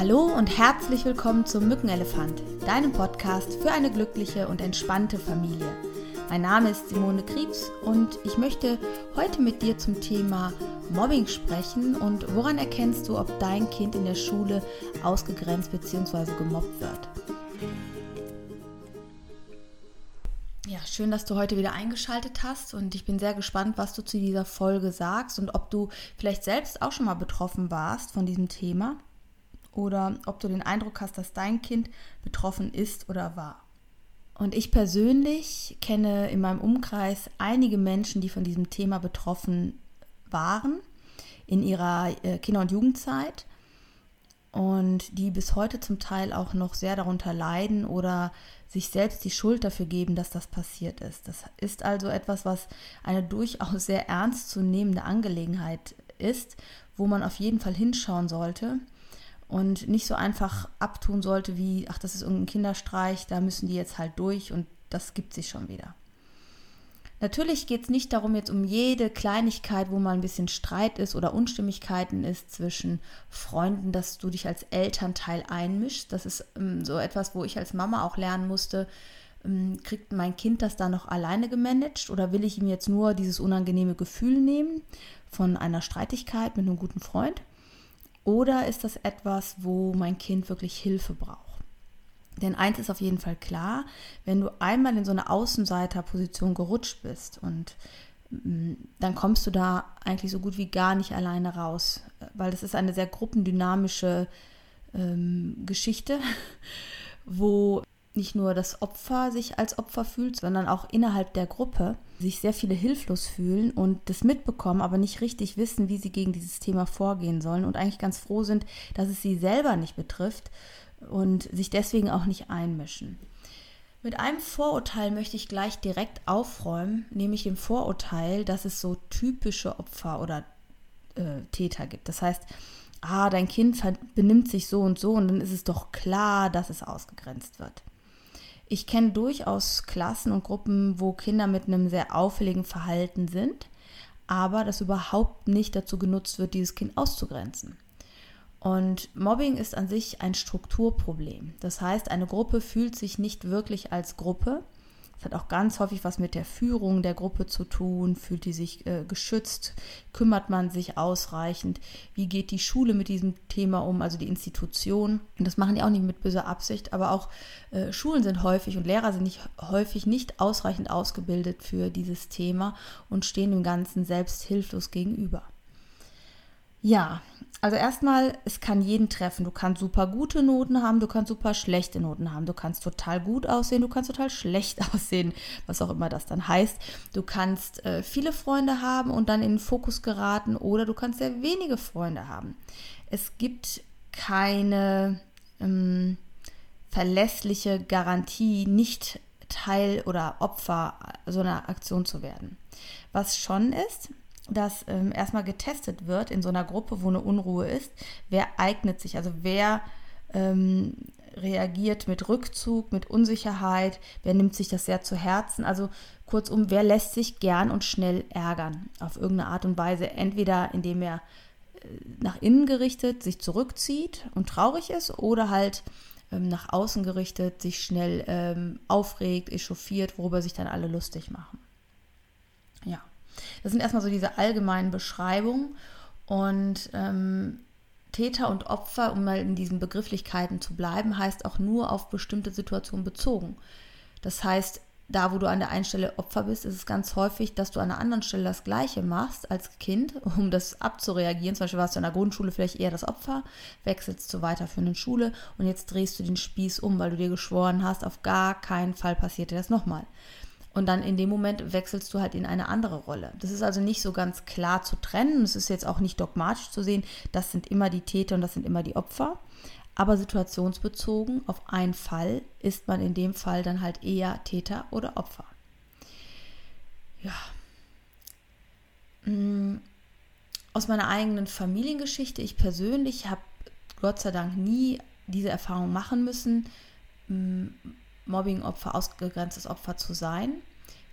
Hallo und herzlich willkommen zum Mückenelefant, deinem Podcast für eine glückliche und entspannte Familie. Mein Name ist Simone Kriebs und ich möchte heute mit dir zum Thema Mobbing sprechen und woran erkennst du, ob dein Kind in der Schule ausgegrenzt bzw. gemobbt wird. Ja, schön, dass du heute wieder eingeschaltet hast und ich bin sehr gespannt, was du zu dieser Folge sagst und ob du vielleicht selbst auch schon mal betroffen warst von diesem Thema oder ob du den Eindruck hast, dass dein Kind betroffen ist oder war. Und ich persönlich kenne in meinem Umkreis einige Menschen, die von diesem Thema betroffen waren in ihrer äh, Kinder- und Jugendzeit und die bis heute zum Teil auch noch sehr darunter leiden oder sich selbst die Schuld dafür geben, dass das passiert ist. Das ist also etwas, was eine durchaus sehr ernstzunehmende Angelegenheit ist, wo man auf jeden Fall hinschauen sollte und nicht so einfach abtun sollte wie, ach, das ist irgendein Kinderstreich, da müssen die jetzt halt durch und das gibt sich schon wieder. Natürlich geht es nicht darum, jetzt um jede Kleinigkeit, wo mal ein bisschen Streit ist oder Unstimmigkeiten ist zwischen Freunden, dass du dich als Elternteil einmischst. Das ist ähm, so etwas, wo ich als Mama auch lernen musste, ähm, kriegt mein Kind das da noch alleine gemanagt oder will ich ihm jetzt nur dieses unangenehme Gefühl nehmen von einer Streitigkeit mit einem guten Freund? Oder ist das etwas, wo mein Kind wirklich Hilfe braucht? Denn eins ist auf jeden Fall klar, wenn du einmal in so eine Außenseiterposition gerutscht bist und mm, dann kommst du da eigentlich so gut wie gar nicht alleine raus, weil das ist eine sehr gruppendynamische ähm, Geschichte, wo nicht nur das Opfer sich als Opfer fühlt, sondern auch innerhalb der Gruppe sich sehr viele hilflos fühlen und das mitbekommen, aber nicht richtig wissen, wie sie gegen dieses Thema vorgehen sollen und eigentlich ganz froh sind, dass es sie selber nicht betrifft und sich deswegen auch nicht einmischen. Mit einem Vorurteil möchte ich gleich direkt aufräumen, nämlich dem Vorurteil, dass es so typische Opfer oder äh, Täter gibt. Das heißt, ah, dein Kind benimmt sich so und so und dann ist es doch klar, dass es ausgegrenzt wird. Ich kenne durchaus Klassen und Gruppen, wo Kinder mit einem sehr auffälligen Verhalten sind, aber das überhaupt nicht dazu genutzt wird, dieses Kind auszugrenzen. Und Mobbing ist an sich ein Strukturproblem. Das heißt, eine Gruppe fühlt sich nicht wirklich als Gruppe, es hat auch ganz häufig was mit der Führung der Gruppe zu tun. Fühlt die sich äh, geschützt? Kümmert man sich ausreichend? Wie geht die Schule mit diesem Thema um, also die Institution? Und das machen die auch nicht mit böser Absicht, aber auch äh, Schulen sind häufig und Lehrer sind nicht, häufig nicht ausreichend ausgebildet für dieses Thema und stehen dem Ganzen selbst hilflos gegenüber. Ja, also erstmal, es kann jeden treffen. Du kannst super gute Noten haben, du kannst super schlechte Noten haben. Du kannst total gut aussehen, du kannst total schlecht aussehen, was auch immer das dann heißt. Du kannst äh, viele Freunde haben und dann in den Fokus geraten oder du kannst sehr wenige Freunde haben. Es gibt keine ähm, verlässliche Garantie, nicht Teil oder Opfer so einer Aktion zu werden. Was schon ist, dass ähm, erstmal getestet wird in so einer Gruppe, wo eine Unruhe ist, wer eignet sich, also wer ähm, reagiert mit Rückzug, mit Unsicherheit, wer nimmt sich das sehr zu Herzen, also kurzum, wer lässt sich gern und schnell ärgern? Auf irgendeine Art und Weise, entweder indem er äh, nach innen gerichtet sich zurückzieht und traurig ist oder halt ähm, nach außen gerichtet sich schnell ähm, aufregt, echauffiert, worüber sich dann alle lustig machen. Ja. Das sind erstmal so diese allgemeinen Beschreibungen und ähm, Täter und Opfer, um mal in diesen Begrifflichkeiten zu bleiben, heißt auch nur auf bestimmte Situationen bezogen. Das heißt, da, wo du an der einen Stelle Opfer bist, ist es ganz häufig, dass du an der anderen Stelle das Gleiche machst als Kind, um das abzureagieren. Zum Beispiel warst du in der Grundschule vielleicht eher das Opfer, wechselst zur weiterführenden Schule und jetzt drehst du den Spieß um, weil du dir geschworen hast, auf gar keinen Fall passiert dir das nochmal. Und dann in dem Moment wechselst du halt in eine andere Rolle. Das ist also nicht so ganz klar zu trennen. Es ist jetzt auch nicht dogmatisch zu sehen, das sind immer die Täter und das sind immer die Opfer. Aber situationsbezogen auf einen Fall ist man in dem Fall dann halt eher Täter oder Opfer. Ja. Mm, aus meiner eigenen Familiengeschichte, ich persönlich habe Gott sei Dank nie diese Erfahrung machen müssen mm, Mobbing-Opfer, ausgegrenztes Opfer zu sein,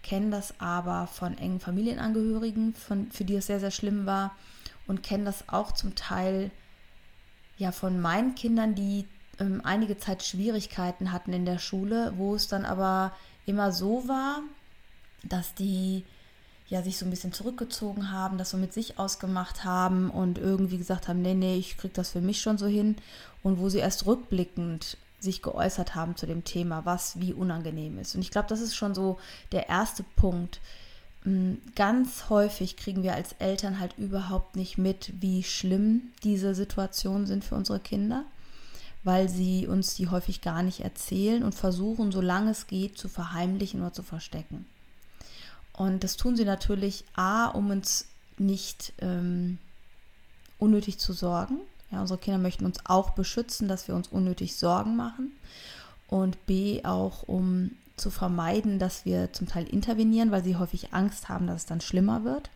kennen das aber von engen Familienangehörigen, von, für die es sehr, sehr schlimm war. Und kennen das auch zum Teil ja von meinen Kindern, die ähm, einige Zeit Schwierigkeiten hatten in der Schule, wo es dann aber immer so war, dass die ja sich so ein bisschen zurückgezogen haben, das so mit sich ausgemacht haben und irgendwie gesagt haben, nee, nee, ich krieg das für mich schon so hin. Und wo sie erst rückblickend sich geäußert haben zu dem Thema, was wie unangenehm ist. Und ich glaube, das ist schon so der erste Punkt. Mm, ganz häufig kriegen wir als Eltern halt überhaupt nicht mit, wie schlimm diese Situationen sind für unsere Kinder, weil sie uns die häufig gar nicht erzählen und versuchen, solange es geht, zu verheimlichen oder zu verstecken. Und das tun sie natürlich A, um uns nicht ähm, unnötig zu sorgen. Ja, unsere Kinder möchten uns auch beschützen, dass wir uns unnötig Sorgen machen. Und B, auch um zu vermeiden, dass wir zum Teil intervenieren, weil sie häufig Angst haben, dass es dann schlimmer wird.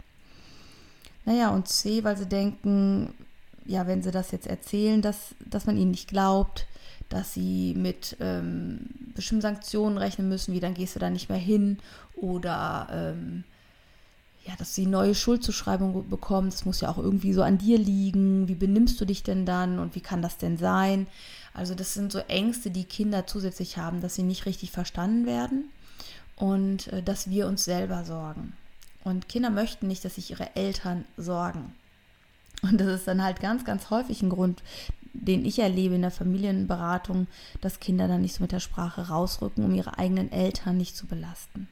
Naja, und C, weil sie denken, ja, wenn sie das jetzt erzählen, dass, dass man ihnen nicht glaubt, dass sie mit ähm, bestimmten Sanktionen rechnen müssen, wie dann gehst du da nicht mehr hin oder ähm, ja, dass sie neue Schuldzuschreibung bekommen. Das muss ja auch irgendwie so an dir liegen. Wie benimmst du dich denn dann und wie kann das denn sein? Also das sind so Ängste, die Kinder zusätzlich haben, dass sie nicht richtig verstanden werden und äh, dass wir uns selber sorgen. Und Kinder möchten nicht, dass sich ihre Eltern sorgen. Und das ist dann halt ganz, ganz häufig ein Grund, den ich erlebe in der Familienberatung, dass Kinder dann nicht so mit der Sprache rausrücken, um ihre eigenen Eltern nicht zu belasten.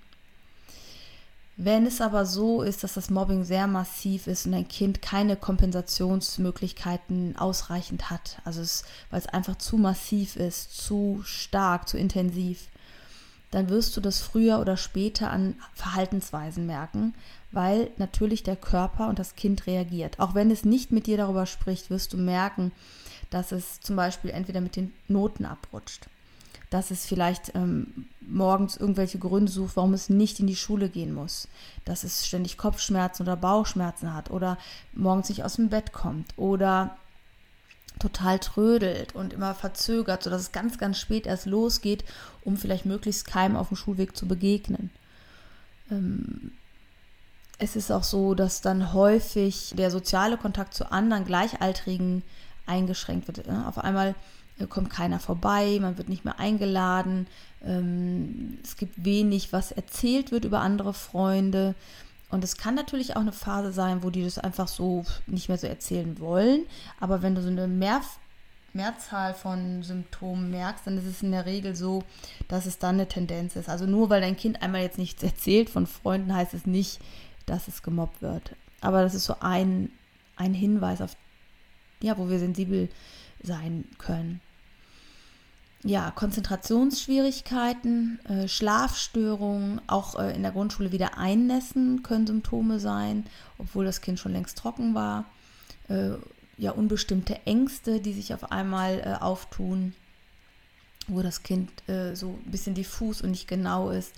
Wenn es aber so ist, dass das Mobbing sehr massiv ist und ein Kind keine Kompensationsmöglichkeiten ausreichend hat, also es, weil es einfach zu massiv ist, zu stark, zu intensiv, dann wirst du das früher oder später an Verhaltensweisen merken, weil natürlich der Körper und das Kind reagiert. Auch wenn es nicht mit dir darüber spricht, wirst du merken, dass es zum Beispiel entweder mit den Noten abrutscht dass es vielleicht ähm, morgens irgendwelche Gründe sucht, warum es nicht in die Schule gehen muss, dass es ständig Kopfschmerzen oder Bauchschmerzen hat oder morgens nicht aus dem Bett kommt oder total trödelt und immer verzögert, sodass es ganz, ganz spät erst losgeht, um vielleicht möglichst keinem auf dem Schulweg zu begegnen. Ähm, es ist auch so, dass dann häufig der soziale Kontakt zu anderen Gleichaltrigen eingeschränkt wird. Auf einmal kommt keiner vorbei, man wird nicht mehr eingeladen, ähm, es gibt wenig, was erzählt wird über andere Freunde. Und es kann natürlich auch eine Phase sein, wo die das einfach so nicht mehr so erzählen wollen. Aber wenn du so eine Mehr Mehrzahl von Symptomen merkst, dann ist es in der Regel so, dass es dann eine Tendenz ist. Also nur weil dein Kind einmal jetzt nichts erzählt von Freunden, heißt es nicht, dass es gemobbt wird. Aber das ist so ein, ein Hinweis auf, ja, wo wir sensibel sein können ja, Konzentrationsschwierigkeiten, äh, Schlafstörungen, auch äh, in der Grundschule wieder einnässen können Symptome sein, obwohl das Kind schon längst trocken war. Äh, ja, unbestimmte Ängste, die sich auf einmal äh, auftun, wo das Kind äh, so ein bisschen diffus und nicht genau ist.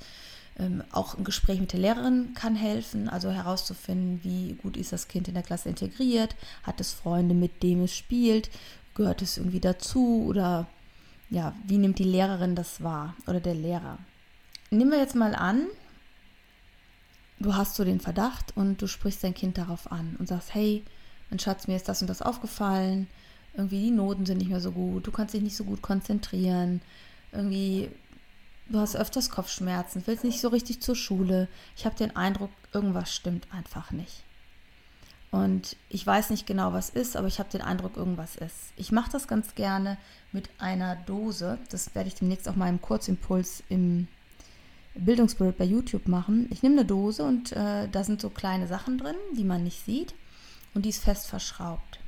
Ähm, auch ein Gespräch mit der Lehrerin kann helfen, also herauszufinden, wie gut ist das Kind in der Klasse integriert, hat es Freunde, mit denen es spielt, gehört es irgendwie dazu oder ja, wie nimmt die Lehrerin das wahr oder der Lehrer? Nehmen wir jetzt mal an, du hast so den Verdacht und du sprichst dein Kind darauf an und sagst, hey, mein Schatz, mir ist das und das aufgefallen, irgendwie die Noten sind nicht mehr so gut, du kannst dich nicht so gut konzentrieren, irgendwie du hast öfters Kopfschmerzen, willst nicht so richtig zur Schule. Ich habe den Eindruck, irgendwas stimmt einfach nicht. Und ich weiß nicht genau, was ist, aber ich habe den Eindruck, irgendwas ist. Ich mache das ganz gerne mit einer Dose. Das werde ich demnächst auch mal im Kurzimpuls im Bildungsbild bei YouTube machen. Ich nehme eine Dose und äh, da sind so kleine Sachen drin, die man nicht sieht. Und die ist fest verschraubt.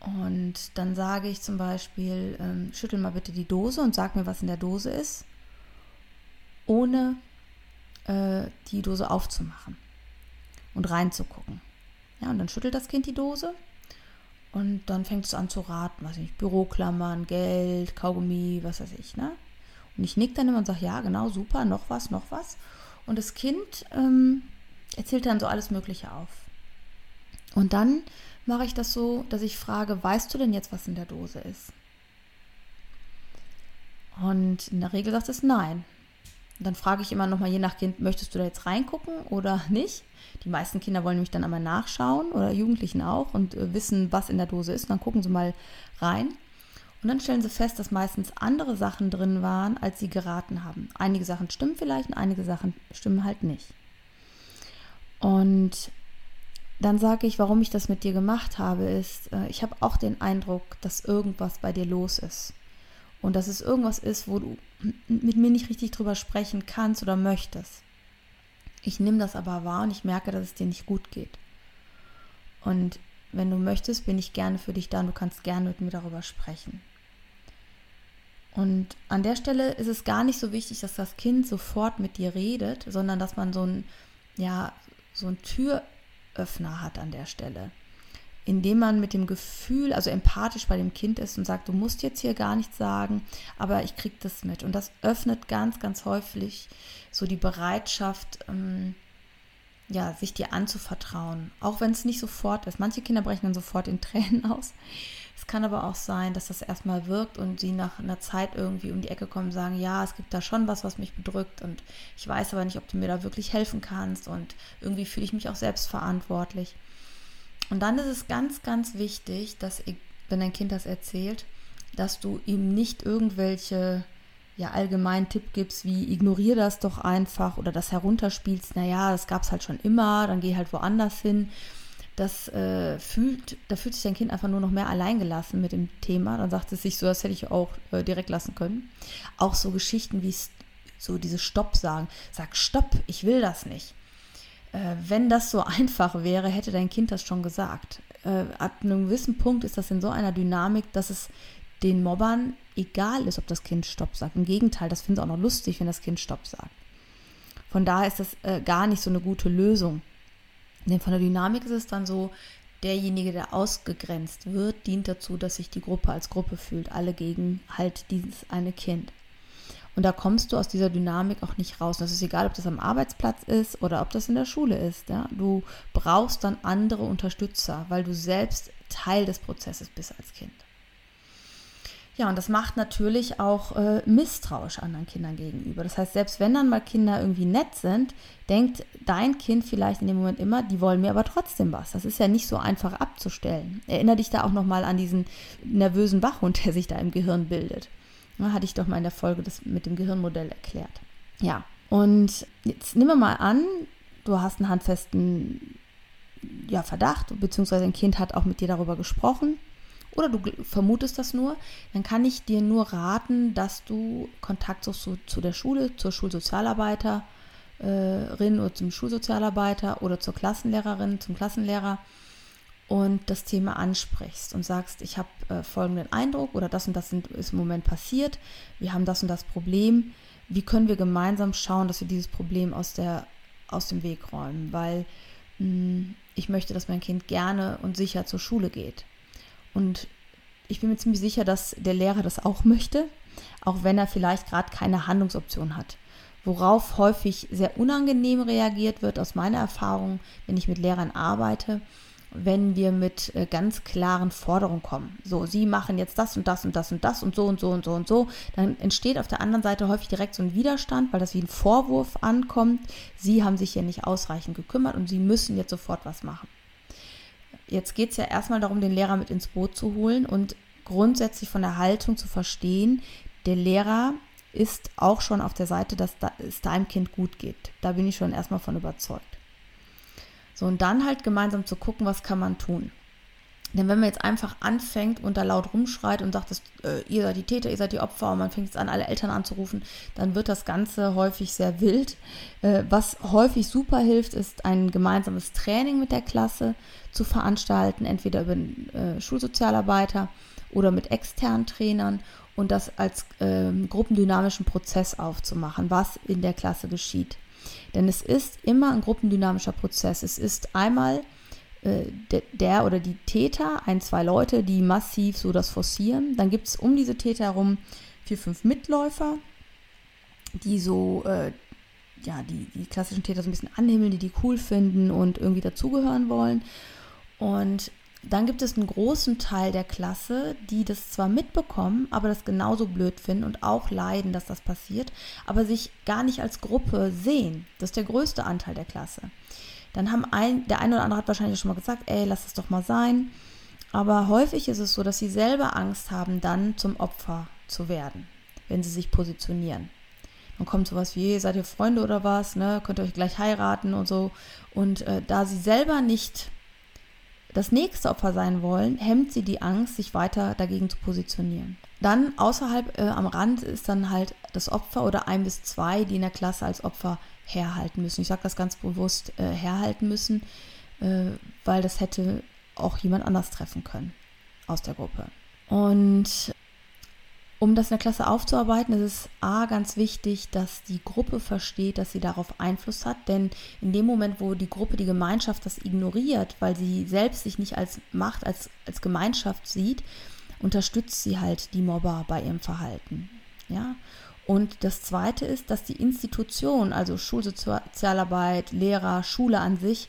Und dann sage ich zum Beispiel, ähm, schüttel mal bitte die Dose und sag mir, was in der Dose ist, ohne äh, die Dose aufzumachen und reinzugucken. Ja, und dann schüttelt das Kind die Dose und dann fängt es an zu raten, was ich, Büroklammern, Geld, Kaugummi, was weiß ich, ne? Und ich nick dann immer und sage, ja, genau, super, noch was, noch was. Und das Kind ähm, erzählt dann so alles Mögliche auf. Und dann mache ich das so, dass ich frage, weißt du denn jetzt, was in der Dose ist? Und in der Regel sagt es nein. Dann frage ich immer nochmal je nach Kind, möchtest du da jetzt reingucken oder nicht? Die meisten Kinder wollen nämlich dann einmal nachschauen oder Jugendlichen auch und äh, wissen, was in der Dose ist. Und dann gucken sie mal rein. Und dann stellen sie fest, dass meistens andere Sachen drin waren, als sie geraten haben. Einige Sachen stimmen vielleicht und einige Sachen stimmen halt nicht. Und dann sage ich, warum ich das mit dir gemacht habe, ist, äh, ich habe auch den Eindruck, dass irgendwas bei dir los ist. Und dass es irgendwas ist, wo du mit mir nicht richtig drüber sprechen kannst oder möchtest. Ich nehme das aber wahr und ich merke, dass es dir nicht gut geht. Und wenn du möchtest, bin ich gerne für dich da und du kannst gerne mit mir darüber sprechen. Und an der Stelle ist es gar nicht so wichtig, dass das Kind sofort mit dir redet, sondern dass man so ein, ja, so ein Türöffner hat an der Stelle. Indem man mit dem Gefühl, also empathisch bei dem Kind ist und sagt, du musst jetzt hier gar nichts sagen, aber ich krieg das mit. Und das öffnet ganz, ganz häufig so die Bereitschaft, ähm, ja, sich dir anzuvertrauen. Auch wenn es nicht sofort ist. Manche Kinder brechen dann sofort in Tränen aus. Es kann aber auch sein, dass das erstmal wirkt und sie nach einer Zeit irgendwie um die Ecke kommen und sagen, ja, es gibt da schon was, was mich bedrückt und ich weiß aber nicht, ob du mir da wirklich helfen kannst und irgendwie fühle ich mich auch selbst verantwortlich. Und dann ist es ganz, ganz wichtig, dass, wenn dein Kind das erzählt, dass du ihm nicht irgendwelche ja allgemein Tipp gibst, wie ignoriere das doch einfach oder das herunterspielst, naja, das gab es halt schon immer, dann geh halt woanders hin. Das äh, fühlt, da fühlt sich dein Kind einfach nur noch mehr alleingelassen mit dem Thema. Dann sagt es sich so, das hätte ich auch äh, direkt lassen können. Auch so Geschichten wie so diese Stopp sagen. Sag Stopp, ich will das nicht. Äh, wenn das so einfach wäre, hätte dein Kind das schon gesagt. Äh, ab einem gewissen Punkt ist das in so einer Dynamik, dass es den Mobbern egal ist, ob das Kind Stopp sagt. Im Gegenteil, das finden sie auch noch lustig, wenn das Kind Stopp sagt. Von daher ist das äh, gar nicht so eine gute Lösung. Denn von der Dynamik ist es dann so, derjenige, der ausgegrenzt wird, dient dazu, dass sich die Gruppe als Gruppe fühlt, alle gegen halt dieses eine Kind. Und da kommst du aus dieser Dynamik auch nicht raus. Das ist egal, ob das am Arbeitsplatz ist oder ob das in der Schule ist. Ja? Du brauchst dann andere Unterstützer, weil du selbst Teil des Prozesses bist als Kind. Ja, und das macht natürlich auch äh, misstrauisch anderen Kindern gegenüber. Das heißt, selbst wenn dann mal Kinder irgendwie nett sind, denkt dein Kind vielleicht in dem Moment immer, die wollen mir aber trotzdem was. Das ist ja nicht so einfach abzustellen. Erinner dich da auch nochmal an diesen nervösen Wachhund, der sich da im Gehirn bildet. Ja, hatte ich doch mal in der Folge das mit dem Gehirnmodell erklärt. Ja, und jetzt nehmen wir mal an, du hast einen handfesten ja, Verdacht, beziehungsweise ein Kind hat auch mit dir darüber gesprochen oder du vermutest das nur, dann kann ich dir nur raten, dass du Kontakt suchst zu, zu der Schule, zur Schulsozialarbeiterin oder zum Schulsozialarbeiter oder zur Klassenlehrerin, zum Klassenlehrer und das Thema ansprichst und sagst, ich habe äh, folgenden Eindruck oder das und das ist im Moment passiert, wir haben das und das Problem, wie können wir gemeinsam schauen, dass wir dieses Problem aus, der, aus dem Weg räumen, weil mh, hm, ich möchte, dass mein Kind gerne und sicher zur Schule geht. Und ich bin mir ziemlich sicher, dass der Lehrer das auch möchte, auch wenn er vielleicht gerade keine Handlungsoption hat. Worauf häufig sehr unangenehm reagiert wird, aus meiner Erfahrung, wenn ich mit Lehrern arbeite, wenn wir mit äh, ganz klaren Forderungen kommen. So, Sie machen jetzt das und das und das und das und so und so und so und so. Dann entsteht auf der anderen Seite häufig direkt so ein Widerstand, weil das wie ein Vorwurf ankommt. Sie haben sich ja nicht ausreichend gekümmert und Sie müssen jetzt sofort was machen. Jetzt geht es ja erstmal darum, den Lehrer mit ins Boot zu holen und grundsätzlich von der Haltung zu verstehen, der Lehrer ist auch schon auf der Seite, dass es deinem Kind gut geht. Da bin ich schon erstmal von überzeugt. So, und dann halt gemeinsam zu gucken, was kann man tun. Denn wenn man jetzt einfach anfängt und da laut rumschreit und sagt, dass, äh, ihr seid die Täter, ihr seid die Opfer und man fängt jetzt an, alle Eltern anzurufen, dann wird das Ganze häufig sehr wild. Äh, was häufig super hilft, ist ein gemeinsames Training mit der Klasse zu veranstalten, entweder über äh, Schulsozialarbeiter oder mit externen Trainern und das als ähm, gruppendynamischen Prozess aufzumachen, was in der Klasse geschieht. Denn es ist immer ein gruppendynamischer Prozess. Es ist einmal äh, der, der, oder die Täter, ein, zwei Leute, die massiv so das forcieren. Dann gibt es um diese Täter herum vier, fünf Mitläufer, die so, äh, ja, die, die klassischen Täter so ein bisschen anhimmeln, die die cool finden und irgendwie dazugehören wollen. Und dann gibt es einen großen Teil der Klasse, die das zwar mitbekommen, aber das genauso blöd finden und auch leiden, dass das passiert, aber sich gar nicht als Gruppe sehen. Das ist der größte Anteil der Klasse. Dann haben ein, der eine oder andere hat wahrscheinlich schon mal gesagt, ey, lass es doch mal sein. Aber häufig ist es so, dass sie selber Angst haben, dann zum Opfer zu werden, wenn sie sich positionieren. Dann kommt sowas wie, seid ihr Freunde oder was, ne? Könnt ihr euch gleich heiraten und so. Und äh, da sie selber nicht das nächste Opfer sein wollen, hemmt sie die Angst, sich weiter dagegen zu positionieren. Dann außerhalb äh, am Rand ist dann halt das Opfer oder ein bis zwei, die in der Klasse als Opfer herhalten müssen. Ich sage das ganz bewusst äh, herhalten müssen, äh, weil das hätte auch jemand anders treffen können aus der Gruppe. Und um das in der Klasse aufzuarbeiten, ist es A ganz wichtig, dass die Gruppe versteht, dass sie darauf Einfluss hat. Denn in dem Moment, wo die Gruppe, die Gemeinschaft das ignoriert, weil sie selbst sich nicht als Macht, als, als Gemeinschaft sieht, unterstützt sie halt die Mobber bei ihrem Verhalten. Ja? Und das Zweite ist, dass die Institution, also Schulsozialarbeit, Lehrer, Schule an sich,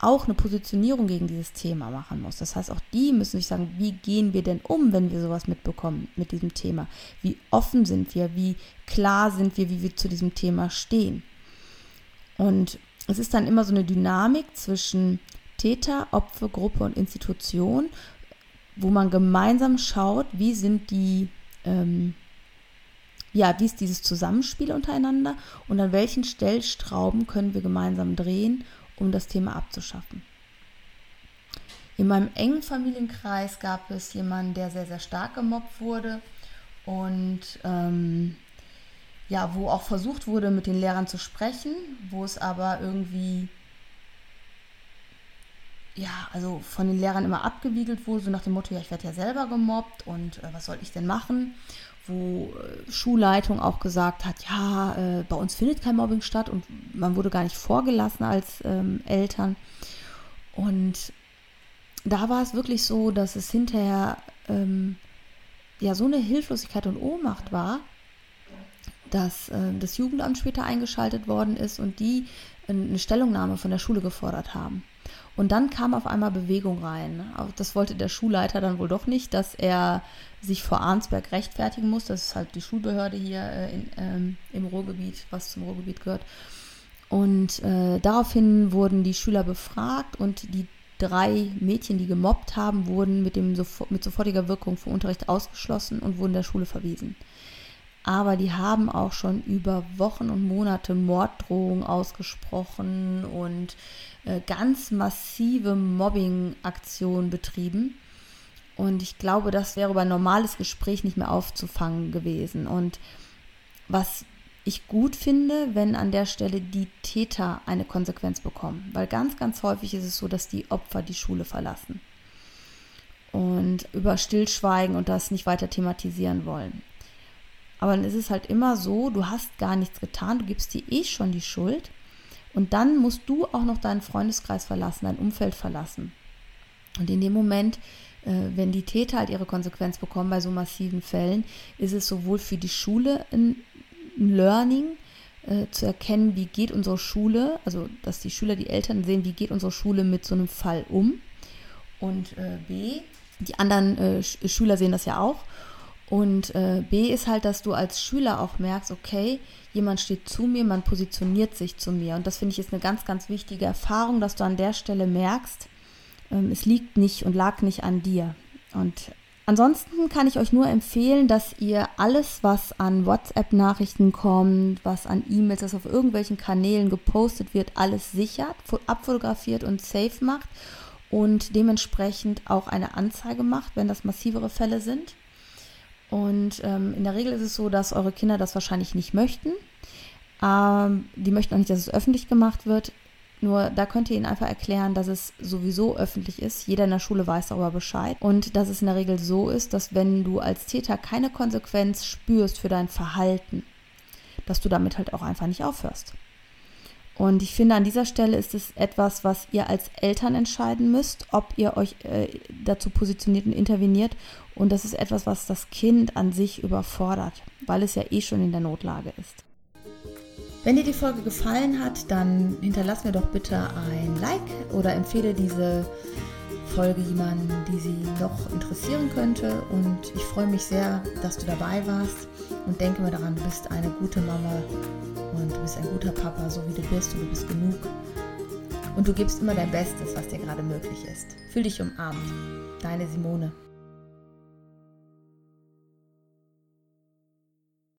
auch eine Positionierung gegen dieses Thema machen muss. Das heißt, auch die müssen sich sagen, wie gehen wir denn um, wenn wir sowas mitbekommen mit diesem Thema? Wie offen sind wir? Wie klar sind wir, wie wir zu diesem Thema stehen? Und es ist dann immer so eine Dynamik zwischen Täter, Opfer, Gruppe und Institution, wo man gemeinsam schaut, wie sind die, ähm, ja, wie ist dieses Zusammenspiel untereinander und an welchen Stellstrauben können wir gemeinsam drehen, um das Thema abzuschaffen. In meinem engen Familienkreis gab es jemanden, der sehr, sehr stark gemobbt wurde und ähm, ja, wo auch versucht wurde, mit den Lehrern zu sprechen, wo es aber irgendwie ja, also von den Lehrern immer abgewiegelt wurde, so nach dem Motto, ja, ich werde ja selber gemobbt und äh, was soll ich denn machen? Wo äh, Schulleitung auch gesagt hat, ja, äh, bei uns findet kein Mobbing statt und man wurde gar nicht vorgelassen als ähm, Eltern. Und da war es wirklich so, dass es hinterher ähm, ja so eine Hilflosigkeit und Ohnmacht war, dass äh, das Jugendamt später eingeschaltet worden ist und die eine Stellungnahme von der Schule gefordert haben. Und dann kam auf einmal Bewegung rein. Das wollte der Schulleiter dann wohl doch nicht, dass er sich vor Arnsberg rechtfertigen muss. Das ist halt die Schulbehörde hier äh, in, ähm, im Ruhrgebiet, was zum Ruhrgebiet gehört. Und äh, daraufhin wurden die Schüler befragt und die drei Mädchen, die gemobbt haben, wurden mit, dem mit sofortiger Wirkung vom Unterricht ausgeschlossen und wurden der Schule verwiesen aber die haben auch schon über Wochen und Monate Morddrohungen ausgesprochen und äh, ganz massive Mobbing-Aktionen betrieben. Und ich glaube, das wäre über ein normales Gespräch nicht mehr aufzufangen gewesen. Und was ich gut finde, wenn an der Stelle die Täter eine Konsequenz bekommen. Weil ganz, ganz häufig ist es so, dass die Opfer die Schule verlassen und über Stillschweigen und das nicht weiter thematisieren wollen. Aber dann ist es halt immer so, du hast gar nichts getan, du gibst dir eh schon die Schuld und dann musst du auch noch deinen Freundeskreis verlassen, dein Umfeld verlassen. Und in dem Moment, äh, wenn die Täter halt ihre Konsequenz bekommen bei so massiven Fällen, ist es sowohl für die Schule ein, Learning, äh, zu erkennen, wie geht unsere Schule, also dass die Schüler, die Eltern sehen, wie geht unsere Schule mit so einem Fall um. Und äh, B, die anderen Schüler sehen das ja auch und äh, B ist halt, dass du als Schüler auch merkst, okay, jemand steht zu mir, man positioniert sich zu mir. Und das finde ich ist eine ganz, ganz wichtige Erfahrung, dass du an der Stelle merkst, ähm, es liegt nicht und lag nicht an dir. Und ansonsten kann ich euch nur empfehlen, dass ihr alles, was an WhatsApp-Nachrichten kommt, was an E-Mails, was auf irgendwelchen Kanälen gepostet wird, alles sichert, abfotografiert und safe macht und dementsprechend auch eine Anzeige macht, wenn das massivere Fälle sind. Und ähm, in der Regel ist es so, dass eure Kinder das wahrscheinlich nicht möchten. Ähm, die möchten auch nicht, dass es öffentlich gemacht wird. Nur da könnt ihr ihnen einfach erklären, dass es sowieso öffentlich ist. Jeder in der Schule weiß darüber Bescheid. Und dass es in der Regel so ist, dass wenn du als Täter keine Konsequenz spürst für dein Verhalten, dass du damit halt auch einfach nicht aufhörst. Und ich finde, an dieser Stelle ist es etwas, was ihr als Eltern entscheiden müsst, ob ihr euch äh, dazu positioniert und interveniert. Und das ist etwas, was das Kind an sich überfordert, weil es ja eh schon in der Notlage ist. Wenn dir die Folge gefallen hat, dann hinterlass mir doch bitte ein Like oder empfehle diese Folge jemanden, die sie noch interessieren könnte. Und ich freue mich sehr, dass du dabei warst. Und denke mal daran, du bist eine gute Mama und du bist ein guter Papa, so wie du bist und du bist genug. Und du gibst immer dein Bestes, was dir gerade möglich ist. Fühl dich umarmt. Deine Simone.